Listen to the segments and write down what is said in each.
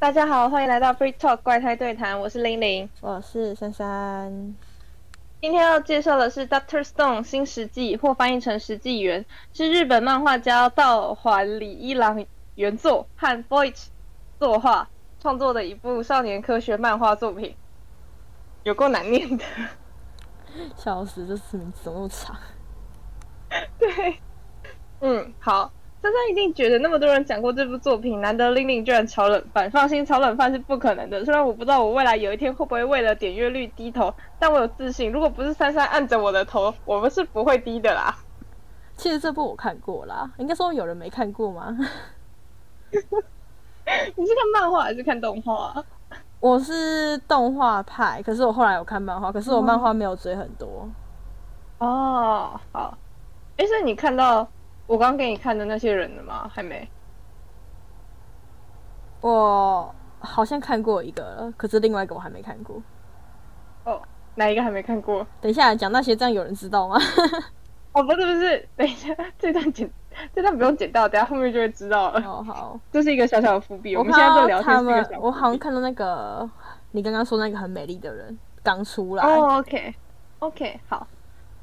大家好，欢迎来到 Free Talk 怪胎对谈，我是玲玲。我是珊珊。今天要介绍的是 Doctor Stone 新石纪，或翻译成石纪元，是日本漫画家道环李一郎原作和 Voice 作画创作的一部少年科学漫画作品，有够难念的。笑死，这词名怎么那么长？对，嗯，好。珊珊一定觉得那么多人讲过这部作品，难得玲玲居然炒冷饭。放心，炒冷饭是不可能的。虽然我不知道我未来有一天会不会为了点阅率低头，但我有自信，如果不是珊珊按着我的头，我们是不会低的啦。其实这部我看过啦，应该说有人没看过吗？你是看漫画还是看动画？我是动画派，可是我后来有看漫画，可是我漫画没有追很多。哦，好。哎，所以你看到？我刚给你看的那些人了吗？还没。我好像看过一个了，可是另外一个我还没看过。哦，哪一个还没看过？等一下讲那些，这样有人知道吗？哦，不是不是，等一下，这段剪，这段不用剪到，等下后面就会知道了。哦好，这是一个小小的伏笔。我们现在在聊天是一个我好像看到那个你刚刚说那个很美丽的人刚出来。哦，OK，OK，好。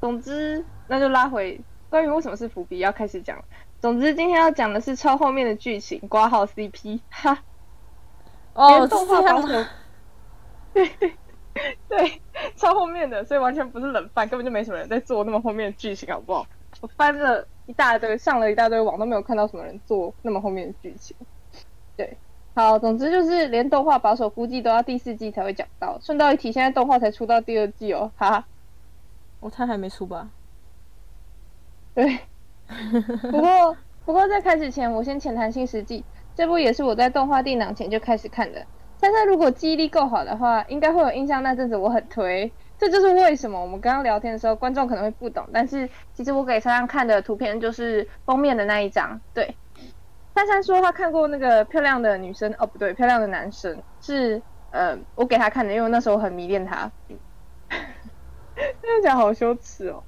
总之，那就拉回。关于为什么是伏笔，要开始讲。总之，今天要讲的是超后面的剧情，挂号 CP，哈。哦，动画保守。对 对，超后面的，所以完全不是冷饭，根本就没什么人在做那么后面的剧情，好不好？我翻了一大堆，上了一大堆网，都没有看到什么人做那么后面的剧情。对，好，总之就是连动画保守估计都要第四季才会讲到。顺道一提，现在动画才出到第二季哦，哈哈。我猜还没出吧？对，不过不过在开始前，我先浅谈《新世纪》这部，也是我在动画定档前就开始看的。珊珊如果记忆力够好的话，应该会有印象。那阵子我很推，这就是为什么我们刚刚聊天的时候，观众可能会不懂。但是其实我给珊珊看的图片就是封面的那一张。对，珊珊说她看过那个漂亮的女生，哦不对，漂亮的男生是呃我给她看的，因为那时候很迷恋他。这样讲好羞耻哦。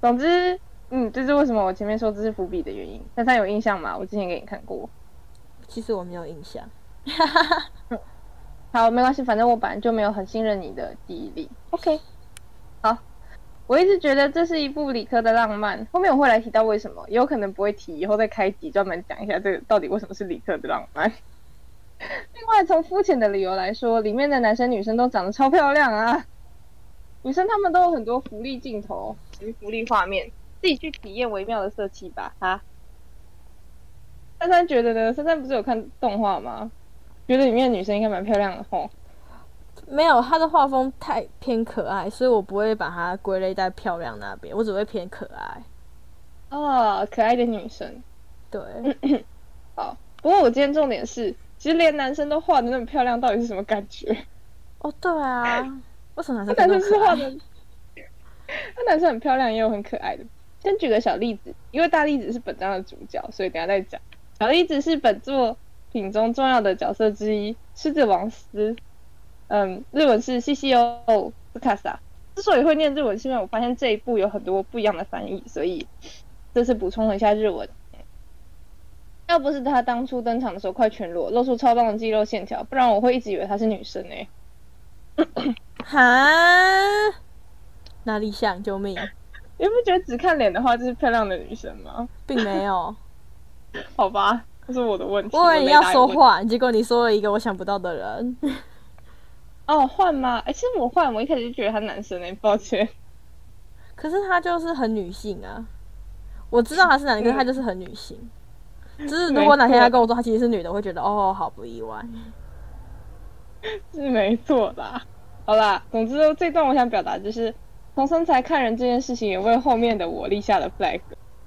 总之。嗯，这是为什么我前面说这是伏笔的原因。珊珊有印象吗？我之前给你看过。其实我没有印象。好，没关系，反正我本来就没有很信任你的记忆力。OK。好，我一直觉得这是一部理科的浪漫。后面我会来提到为什么，也有可能不会提，以后再开集专门讲一下这个到底为什么是理科的浪漫。另外，从肤浅的理由来说，里面的男生女生都长得超漂亮啊。女生他们都有很多福利镜头与福利画面。自己去体验微妙的色气吧，哈。珊珊觉得呢？珊珊不是有看动画吗？觉得里面的女生应该蛮漂亮的吼。没有，她的画风太偏可爱，所以我不会把它归类在漂亮那边，我只会偏可爱。哦，可爱的女生。对。好，不过我今天重点是，其实连男生都画的那么漂亮，到底是什么感觉？哦，对啊。为什么男生 是画的？那男生很漂亮，也有很可爱的。先举个小例子，因为大例子是本章的主角，所以等下再讲。小例子是本作品中重要的角色之一，狮子王斯。嗯，日文是西西欧斯卡萨。之所以会念日文，是因为我发现这一部有很多不一样的翻译，所以这次补充了一下日文。要不是他当初登场的时候快全裸，露出超棒的肌肉线条，不然我会一直以为他是女生诶。哈？哪里像？救命！你不觉得只看脸的话就是漂亮的女生吗？并没有，好吧，这是我的问题。我以为你要说换，结果你说了一个我想不到的人。哦，换吗？哎，其实我换，我一开始就觉得他男生哎，抱歉。可是他就是很女性啊，我知道他是男的，可是他就是很女性。就是如果哪天他跟我说他其实是女的，我会觉得哦，好不意外。是没错啦，好啦，总之这段我想表达就是。从身材看人这件事情也为后面的我立下了 flag。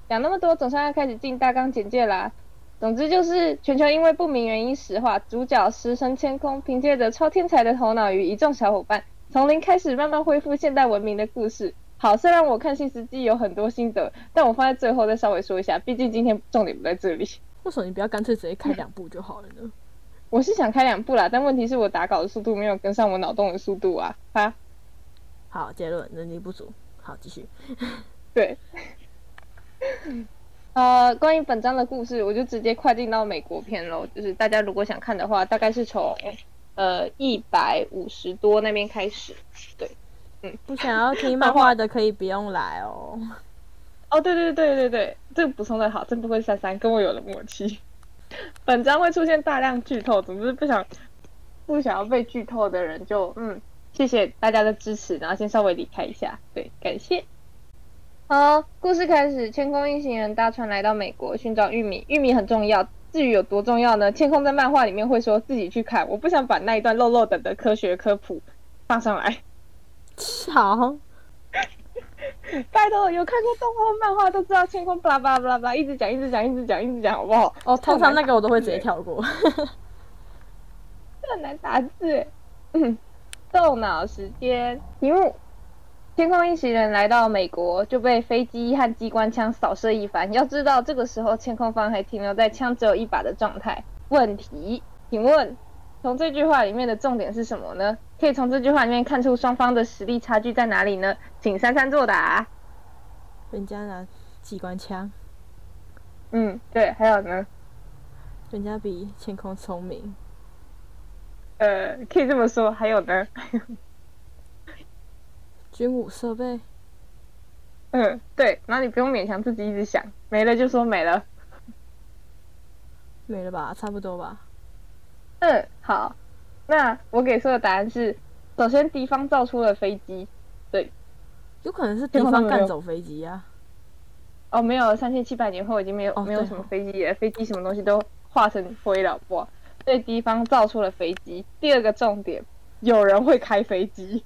讲那么多，总算要开始进大纲简介啦。总之就是全球因为不明原因石化，主角石神千空凭借着超天才的头脑与一众小伙伴，从零开始慢慢恢复现代文明的故事。好，虽然我看新司机有很多心得，但我放在最后再稍微说一下，毕竟今天重点不在这里。为什么你不要干脆直接开两部就好了呢？我是想开两部啦，但问题是我打稿的速度没有跟上我脑洞的速度啊，哈。好，结论，能力不足。好，继续。对。呃，关于本章的故事，我就直接快进到美国片喽。就是大家如果想看的话，大概是从呃一百五十多那边开始。对，嗯，不想要听漫画的可以不用来哦。哦，对对对对对，这个补充的好，真不会三三跟我有了默契。本章会出现大量剧透，总之不想不想要被剧透的人就嗯，谢谢大家的支持，然后先稍微离开一下，对，感谢。好，故事开始，天空一行人搭船来到美国寻找玉米，玉米很重要，至于有多重要呢？天空在漫画里面会说自己去看，我不想把那一段漏漏等的科学科普放上来。好。拜托，有看过动画漫画都知道，天空巴拉巴拉巴拉巴拉，一直讲，一直讲，一直讲，一直讲，好不好？哦，通常那个我都会直接跳过。很难打字。动脑时间题目：天空一行人来到美国，就被飞机和机关枪扫射一番。要知道，这个时候天空方还停留在枪只有一把的状态。问题，请问？从这句话里面的重点是什么呢？可以从这句话里面看出双方的实力差距在哪里呢？请珊珊作答。人家拿机关枪。嗯，对，还有呢？人家比天空聪明。呃，可以这么说。还有呢？军武设备。嗯，对。那你不用勉强自己一直想，没了就说没了。没了吧？差不多吧。嗯，好，那我给出的答案是：首先敌方造出了飞机，对，有可能是敌方干走飞机啊。哦，没有，三千七百年后已经没有没有什么飞机了，飞机什么东西都化成灰了，不？所以敌方造出了飞机。第二个重点，有人会开飞机。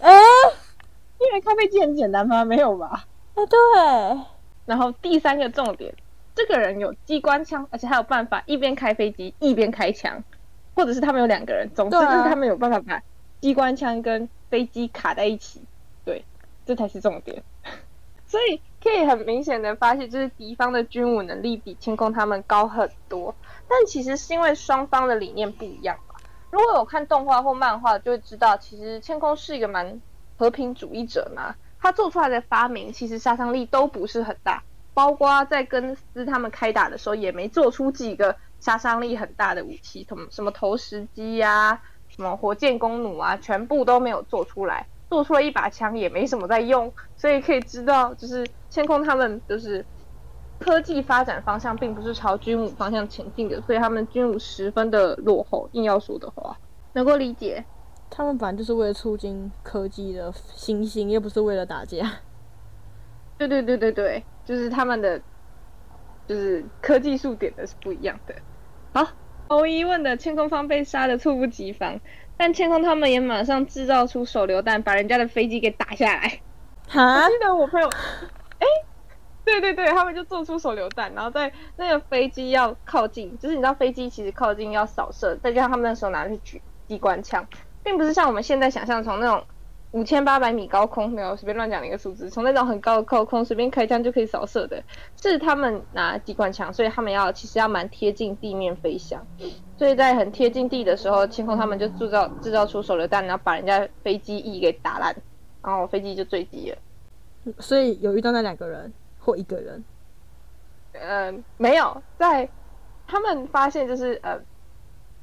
哎，因为开飞机很简单吗？没有吧？哎，对。然后第三个重点。这个人有机关枪，而且还有办法一边开飞机一边开枪，或者是他们有两个人，总之就是他们有办法把机关枪跟飞机卡在一起。对，这才是重点。所以可以很明显的发现，就是敌方的军武能力比天空他们高很多。但其实是因为双方的理念不一样吧。如果有看动画或漫画，就会知道，其实天空是一个蛮和平主义者嘛。他做出来的发明，其实杀伤力都不是很大。包括在跟斯他们开打的时候，也没做出几个杀伤力很大的武器，什么什么投石机呀，什么火箭弓弩啊，全部都没有做出来。做出了一把枪，也没什么在用。所以可以知道，就是千空他们就是科技发展方向并不是朝军武方向前进的，所以他们军武十分的落后。硬要说的话，能够理解。他们反正就是为了促进科技的新兴，又不是为了打架。对对对对对。就是他们的，就是科技数点的是不一样的。好，毫无疑问的，千空方被杀的猝不及防，但天空他们也马上制造出手榴弹，把人家的飞机给打下来。哈？我记得我朋友，哎，对对对，他们就做出手榴弹，然后在那个飞机要靠近，就是你知道飞机其实靠近要扫射，再加上他们那时候拿的是举机关枪，并不是像我们现在想象从那种。五千八百米高空，没有随便乱讲的一个数字。从那种很高的高空随便开枪就可以扫射的，是他们拿机关枪，所以他们要其实要蛮贴近地面飞翔。所以在很贴近地的时候，清空他们就制造制造出手榴弹，然后把人家飞机翼给打烂，然后飞机就坠机了。所以有遇到那两个人或一个人？嗯，没有，在他们发现就是呃。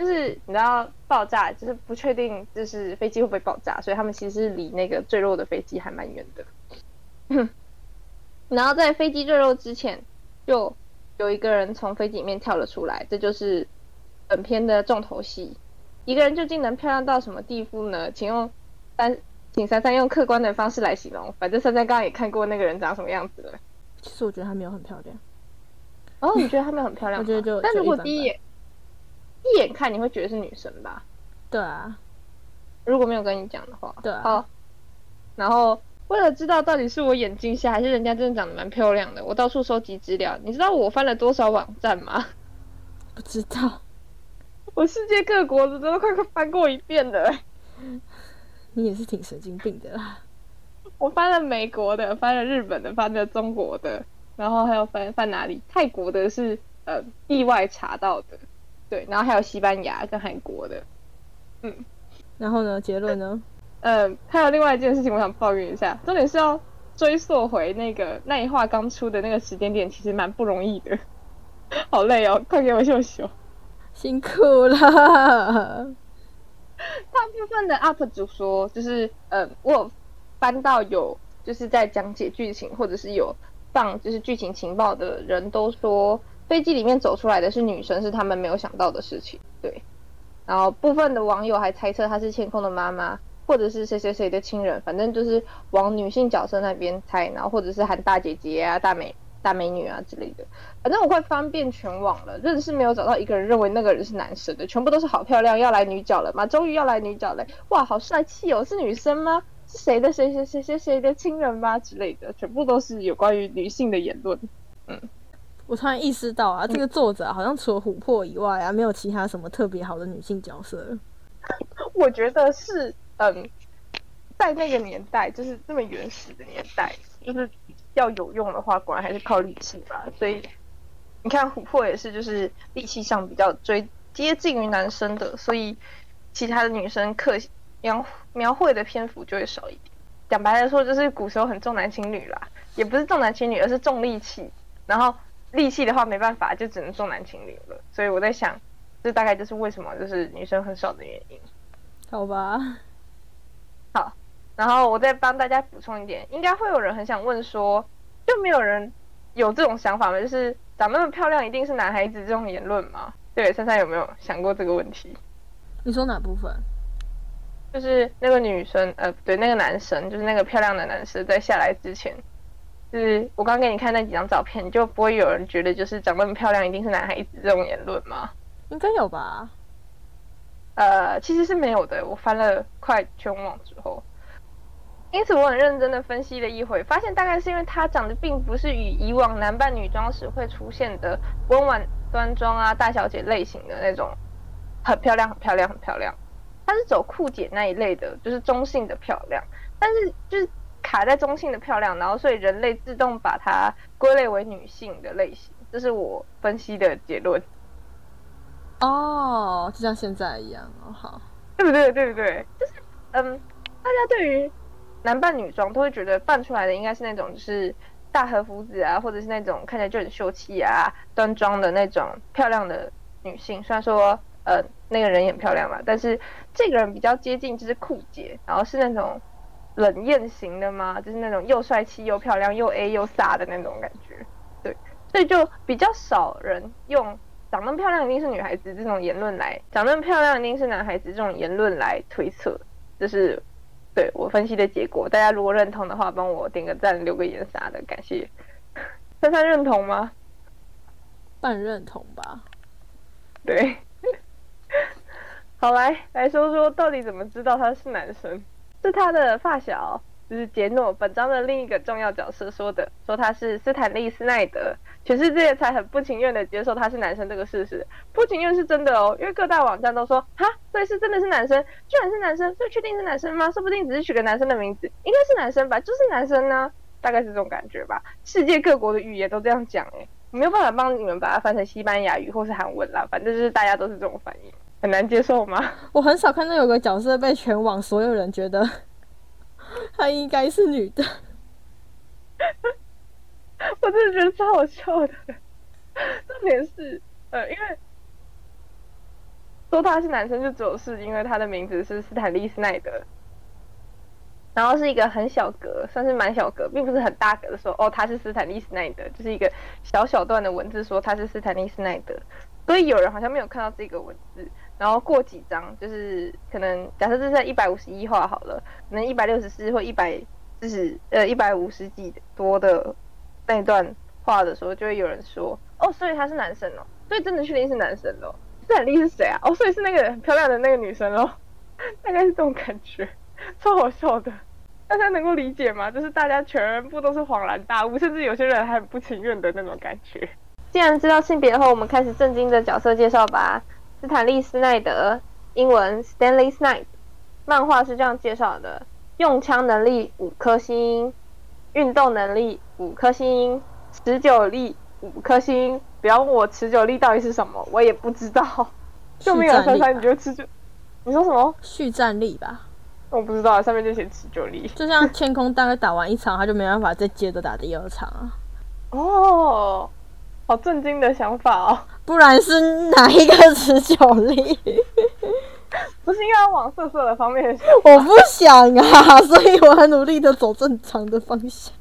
就是你知道爆炸，就是不确定，就是飞机会不会爆炸，所以他们其实离那个坠落的飞机还蛮远的。然后在飞机坠落之前，就有一个人从飞机里面跳了出来，这就是本片的重头戏。一个人究竟能漂亮到什么地步呢？请用三，请珊珊用客观的方式来形容。反正珊珊刚刚也看过那个人长什么样子了。其实我觉得她没有很漂亮。哦，你觉得她没有很漂亮？我觉得就，但如果第一眼。一眼看你会觉得是女生吧？对啊，如果没有跟你讲的话，对。好，然后为了知道到底是我眼睛瞎还是人家真的长得蛮漂亮的，我到处收集资料。你知道我翻了多少网站吗？不知道。我世界各国的都快快翻过一遍了。你也是挺神经病的啦。我翻了美国的，翻了日本的，翻了中国的，然后还有翻翻哪里？泰国的是呃意外查到的。对，然后还有西班牙跟韩国的，嗯，然后呢？结论呢？嗯，还有另外一件事情，我想抱怨一下。重点是要追溯回那个那一话刚出的那个时间点，其实蛮不容易的。好累哦，快给我秀秀。辛苦了。大部分的 UP 主说，就是呃，我有翻到有就是在讲解剧情，或者是有放就是剧情情报的人都说，飞机里面走出来的是女生，是他们没有想到的事情。对，然后部分的网友还猜测她是千空的妈妈，或者是谁谁谁的亲人，反正就是往女性角色那边猜，然后或者是喊大姐姐啊、大美。大美女啊之类的，反正我快翻遍全网了，真的是没有找到一个人认为那个人是男生的，全部都是好漂亮，要来女角了吗？终于要来女角了，哇，好帅气哦，是女生吗？是谁的谁谁谁谁谁的亲人吗？之类的，全部都是有关于女性的言论。嗯，我突然意识到啊，这个作者好像除了琥珀以外啊，没有其他什么特别好的女性角色。我觉得是，嗯，在那个年代，就是这么原始的年代，就是。要有用的话，果然还是靠力气吧。所以你看，琥珀也是，就是力气上比较追接近于男生的，所以其他的女生刻描描绘的篇幅就会少一点。讲白了说，就是古时候很重男轻女啦，也不是重男轻女，而是重力气。然后力气的话，没办法，就只能重男轻女了。所以我在想，这大概就是为什么就是女生很少的原因。好吧。好。然后我再帮大家补充一点，应该会有人很想问说，就没有人有这种想法吗？就是长那么漂亮一定是男孩子这种言论吗？对，珊珊有没有想过这个问题？你说哪部分？就是那个女生，呃，对，那个男生，就是那个漂亮的男生，在下来之前，就是我刚给你看那几张照片，就不会有人觉得就是长那么漂亮一定是男孩子这种言论吗？应该有吧？呃，其实是没有的。我翻了快全网之后。因此，我很认真的分析了一回，发现大概是因为她长得并不是与以往男扮女装时会出现的温婉端庄啊大小姐类型的那种很漂亮、很漂亮、很漂亮，她是走酷姐那一类的，就是中性的漂亮，但是就是卡在中性的漂亮，然后所以人类自动把它归类为女性的类型，这是我分析的结论。哦，就像现在一样哦，好，对不对？对不对？就是嗯，大家对于。男扮女装都会觉得扮出来的应该是那种就是大和服子啊，或者是那种看起来就很秀气啊、端庄的那种漂亮的女性。虽然说呃那个人也很漂亮嘛，但是这个人比较接近就是酷姐，然后是那种冷艳型的吗，就是那种又帅气又漂亮又 A 又飒的那种感觉。对，所以就比较少人用长那么漂亮一定是女孩子这种言论来，长那么漂亮一定是男孩子这种言论来推测，这是。对我分析的结果，大家如果认同的话，帮我点个赞、留个言啥的，感谢。珊珊认同吗？半认同吧。对。好来来说说，到底怎么知道他是男生？是他的发小。就是杰诺本章的另一个重要角色说的，说他是斯坦利斯奈德，全世界才很不情愿的接受他是男生这个事实，不情愿是真的哦，因为各大网站都说，哈，所以是真的是男生，居然是男生，所以确定是男生吗？说不定只是取个男生的名字，应该是男生吧，就是男生呢，大概是这种感觉吧。世界各国的语言都这样讲，哎，没有办法帮你们把它翻成西班牙语或是韩文啦，反正就是大家都是这种反应，很难接受吗？我很少看到有个角色被全网所有人觉得。她应该是女的，我真的觉得超好笑的。重点是，呃，因为说他是男生，就只有是因为他的名字是斯坦利斯奈德，然后是一个很小格，算是蛮小格，并不是很大格的说，哦，他是斯坦利斯奈德，就是一个小小段的文字说他是斯坦利斯奈德，所以有人好像没有看到这个文字。然后过几张，就是可能假设这是一百五十一画好了，可能一百六十四或一百四十呃一百五十几多的那段话的时候，就会有人说，哦，所以他是男生哦，所以真的确定是男生喽？这很厉是谁啊？哦，所以是那个很漂亮的那个女生喽？大概是这种感觉，超好笑的，大家能够理解吗？就是大家全部都是恍然大悟，甚至有些人还不情愿的那种感觉。既然知道性别后，我们开始正经的角色介绍吧。斯坦利斯奈德，英文 Stanley Snipe，漫画是这样介绍的：用枪能力五颗星，运动能力五颗星，持久力五颗星。不要问我持久力到底是什么，我也不知道。就没有三三，你就持久？你说什么？续战力吧。我不知道，上面就写持久力。就像天空大概打完一场，他就没办法再接着打第二场啊。哦，好震惊的想法哦！不然是哪一个持久力？不是应该往色色的方面？我不想啊，所以我很努力的走正常的方向。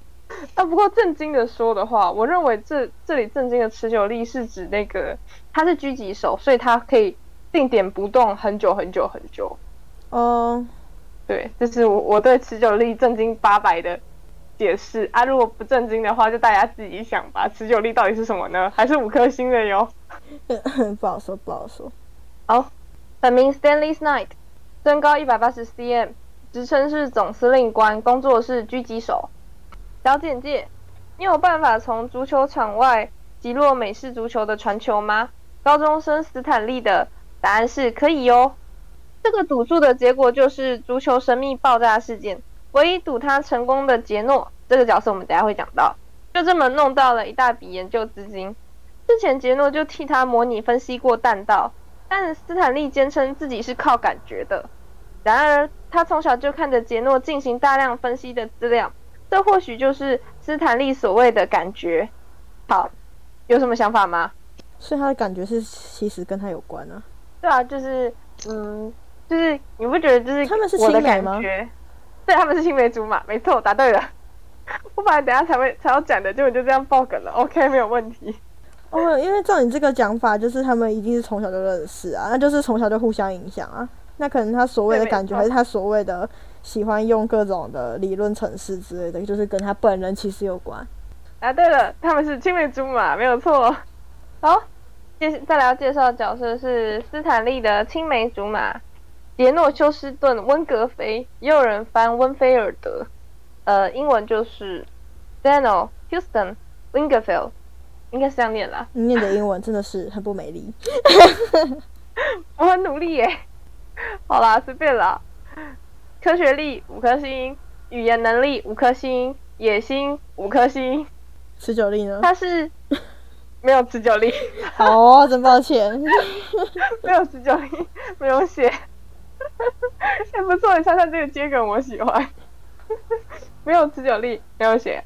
啊，不过震惊的说的话，我认为这这里震惊的持久力是指那个他是狙击手，所以他可以定点不动很久很久很久。哦，对，这是我我对持久力震惊八百的解释啊。如果不震惊的话，就大家自己想吧。持久力到底是什么呢？还是五颗星的哟？不好说，不好说。好，本名 Stanley Knight，身高一百八十 cm，职称是总司令官，工作是狙击手。小简介：你有办法从足球场外击落美式足球的传球吗？高中生斯坦利的答案是可以哟。这个赌注的结果就是足球神秘爆炸事件。唯一赌他成功的杰诺，这个角色我们等下会讲到，就这么弄到了一大笔研究资金。之前杰诺就替他模拟分析过弹道，但斯坦利坚称自己是靠感觉的。然而他从小就看着杰诺进行大量分析的资料。这或许就是斯坦利所谓的感觉。好，有什么想法吗？所以他的感觉是其实跟他有关啊。对啊，就是嗯，就是你不觉得就是他们是青梅吗？对，他们是青梅竹马，没错，答对了。我本来等下才会才要讲的，结果就这样爆梗了。OK，没有问题。哦，因为照你这个讲法，就是他们一定是从小就认识啊，那就是从小就互相影响啊。那可能他所谓的感觉，还是他所谓的。喜欢用各种的理论程式之类的，就是跟他本人其实有关。啊，对了，他们是青梅竹马，没有错。好，接再来要介绍的角色是斯坦利的青梅竹马杰诺休斯顿温格菲，也有人翻温菲尔德，呃，英文就是 Daniel Houston Wingerfield，应该是这样念啦。你念的英文真的是很不美丽。我很努力耶。好啦，随便啦。科学力五颗星，语言能力五颗星，野心五颗星，持久力呢？它是 没有持久力。哦，真抱歉，没有持久力，没有写。还不错，你猜猜这个接梗我喜欢。没有持久力，没有写。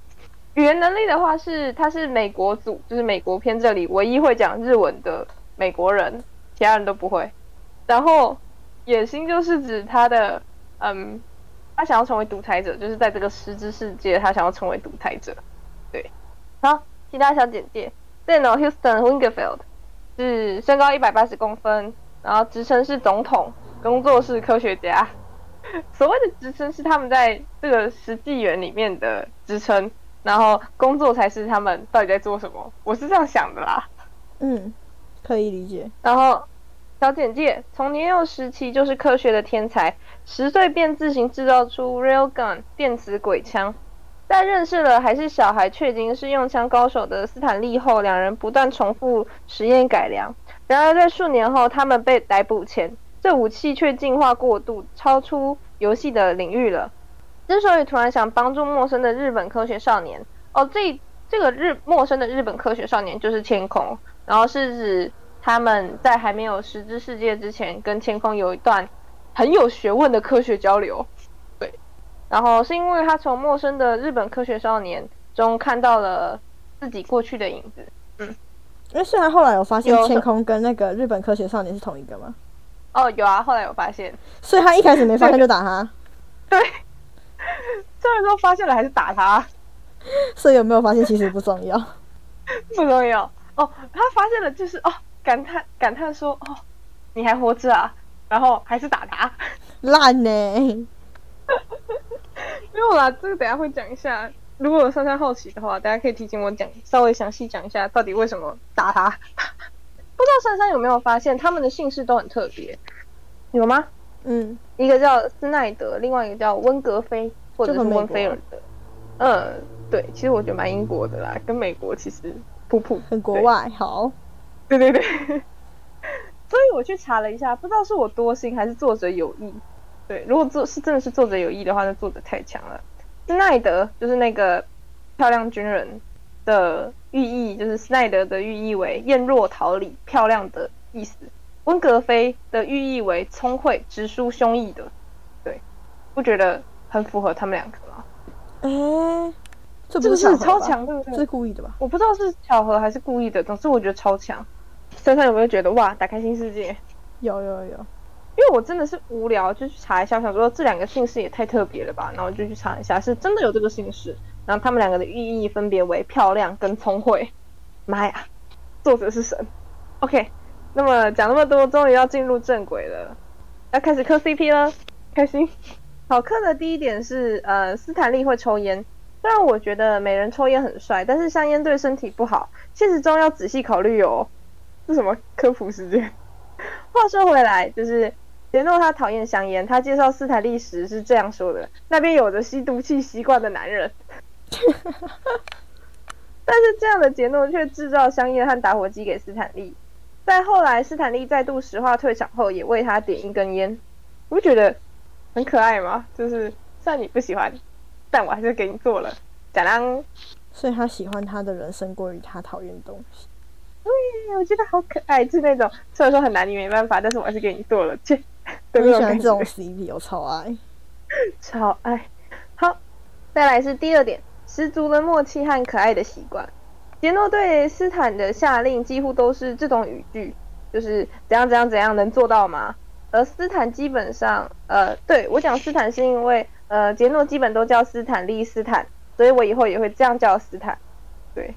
语言能力的话是，他是美国组，就是美国片这里唯一会讲日文的美国人，其他人都不会。然后野心就是指他的。嗯，他想要成为独裁者，就是在这个实质世界，他想要成为独裁者。对，好，其他小简介：Daniel Houston Wingerfield 是身高一百八十公分，然后职称是总统，工作是科学家。所谓的职称是他们在这个实际园里面的职称，然后工作才是他们到底在做什么。我是这样想的啦。嗯，可以理解。然后。小简介：从年幼时期就是科学的天才，十岁便自行制造出 railgun 电子鬼枪。在认识了还是小孩却已经是用枪高手的斯坦利后，两人不断重复实验改良。然而在数年后，他们被逮捕前，这武器却进化过度，超出游戏的领域了。之所以突然想帮助陌生的日本科学少年，哦，这这个日陌生的日本科学少年就是天空，然后是指。他们在还没有实知世界之前，跟天空有一段很有学问的科学交流。对，然后是因为他从陌生的日本科学少年中看到了自己过去的影子。嗯，因为虽然后来有发现天空跟那个日本科学少年是同一个吗？哦，有啊，后来有发现。所以他一开始没发现就打他。对，虽然说发现了还是打他。所以有没有发现其实不重要。不重要哦，他发现了就是哦。感叹感叹说：“哦，你还活着啊！”然后还是打他，烂呢。没有啦，这个等下会讲一下。如果珊珊好奇的话，大家可以提醒我讲，稍微详细讲一下到底为什么打他。不知道珊珊有没有发现，他们的姓氏都很特别，有吗？嗯，一个叫斯奈德，另外一个叫温格菲，或者是温菲尔德。嗯，对，其实我觉得蛮英国的啦，跟美国其实普普很国外好。对对对，所以我去查了一下，不知道是我多心还是作者有意。对，如果作是真的是作者有意的话，那作者太强了。斯奈德就是那个漂亮军人的寓意，就是斯奈德的寓意为艳若桃李、漂亮的意思。温格菲的寓意为聪慧、直抒胸臆的。对，不觉得很符合他们两个吗？哎、这是不是？超强，对不对？这是故意的吧？我不知道是巧合还是故意的，总之我觉得超强。珊珊有没有觉得哇，打开新世界？有有有，因为我真的是无聊，就去查一下，我想说这两个姓氏也太特别了吧，然后就去查一下，是真的有这个姓氏，然后他们两个的寓意分别为漂亮跟聪慧。妈呀，作者是神。OK，那么讲那么多，终于要进入正轨了，要开始磕 CP 了，开心。好磕的第一点是，呃，斯坦利会抽烟。虽然我觉得美人抽烟很帅，但是香烟对身体不好，现实中要仔细考虑哦。是什么科普时间？话说回来，就是杰诺他讨厌香烟，他介绍斯坦利时是这样说的：那边有着吸毒气习惯的男人。但是这样的杰诺却制造香烟和打火机给斯坦利。在后来，斯坦利再度石化退场后，也为他点一根烟。你不觉得很可爱吗？就是虽然你不喜欢，但我还是给你做了。假当，所以他喜欢他的人胜过于他讨厌的东西。对，我觉得好可爱，是那种虽然说很难，你没办法，但是我还是给你做了，切我很喜欢这种。CP，我超爱。超爱。好，再来是第二点，十足的默契和可爱的习惯。杰诺对斯坦的下令几乎都是这种语句，就是怎样怎样怎样，能做到吗？而斯坦基本上，呃，对我讲斯坦是因为，呃，杰诺基本都叫斯坦利斯坦，所以我以后也会这样叫斯坦。对，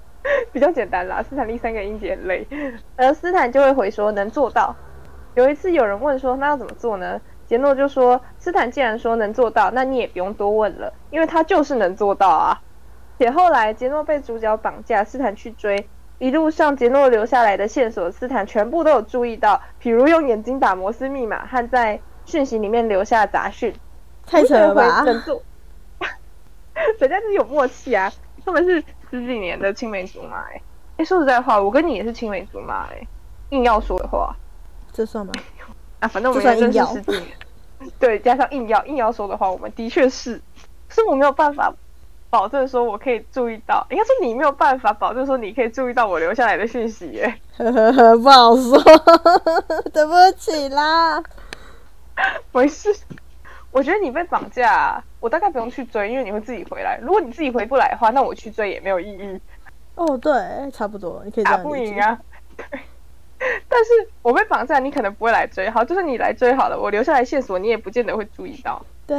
比较简单啦，斯坦利三个音节累，而斯坦就会回说能做到。有一次有人问说那要怎么做呢？杰诺就说斯坦既然说能做到，那你也不用多问了，因为他就是能做到啊。且后来杰诺被主角绑架，斯坦去追，一路上杰诺留下来的线索，斯坦全部都有注意到，比如用眼睛打摩斯密码和在讯息里面留下杂讯。太扯了吧！能做，人家是有默契啊，他们是十几年的青梅竹马哎、哎、说实在话，我跟你也是青梅竹马哎、硬要说的话这算吗？啊，反正我们也认识十几年，对，加上硬要硬要说的话，我们的确是，是我没有办法保证说我可以注意到，应该是你没有办法保证说你可以注意到我留下来的讯息耶、呵呵呵，不好说，对不起啦。没事，我觉得你被绑架、啊，我大概不用去追，因为你会自己回来。如果你自己回不来的话，那我去追也没有意义。哦，对，差不多，你可以这打。不赢啊。对，但是我被绑架，你可能不会来追。好，就是你来追好了，我留下来线索，你也不见得会注意到。对，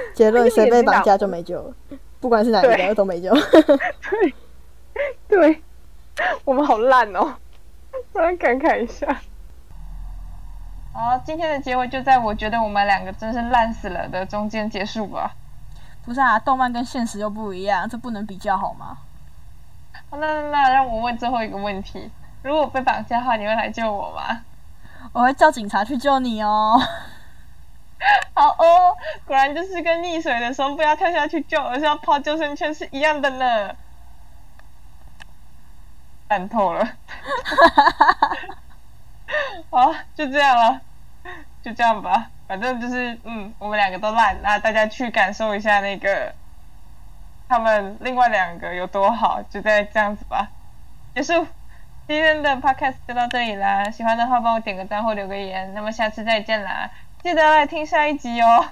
结论谁被绑架就没救了，不管是哪一对个都没救。对，对，我们好烂哦，突然感慨一下。好，今天的结尾就在我觉得我们两个真是烂死了的中间结束吧。不是啊，动漫跟现实又不一样，这不能比较好吗？好那那让我问最后一个问题：如果我被绑架的话，你会来救我吗？我会叫警察去救你哦。好哦，果然就是跟溺水的时候不要跳下去救，而是要抛救生圈是一样的呢。烂透了。好，就这样了，就这样吧。反正就是，嗯，我们两个都烂，那大家去感受一下那个他们另外两个有多好，就再这样子吧。结束，今天的 podcast 就到这里啦。喜欢的话帮我点个赞或留个言，那么下次再见啦。记得来听下一集哦。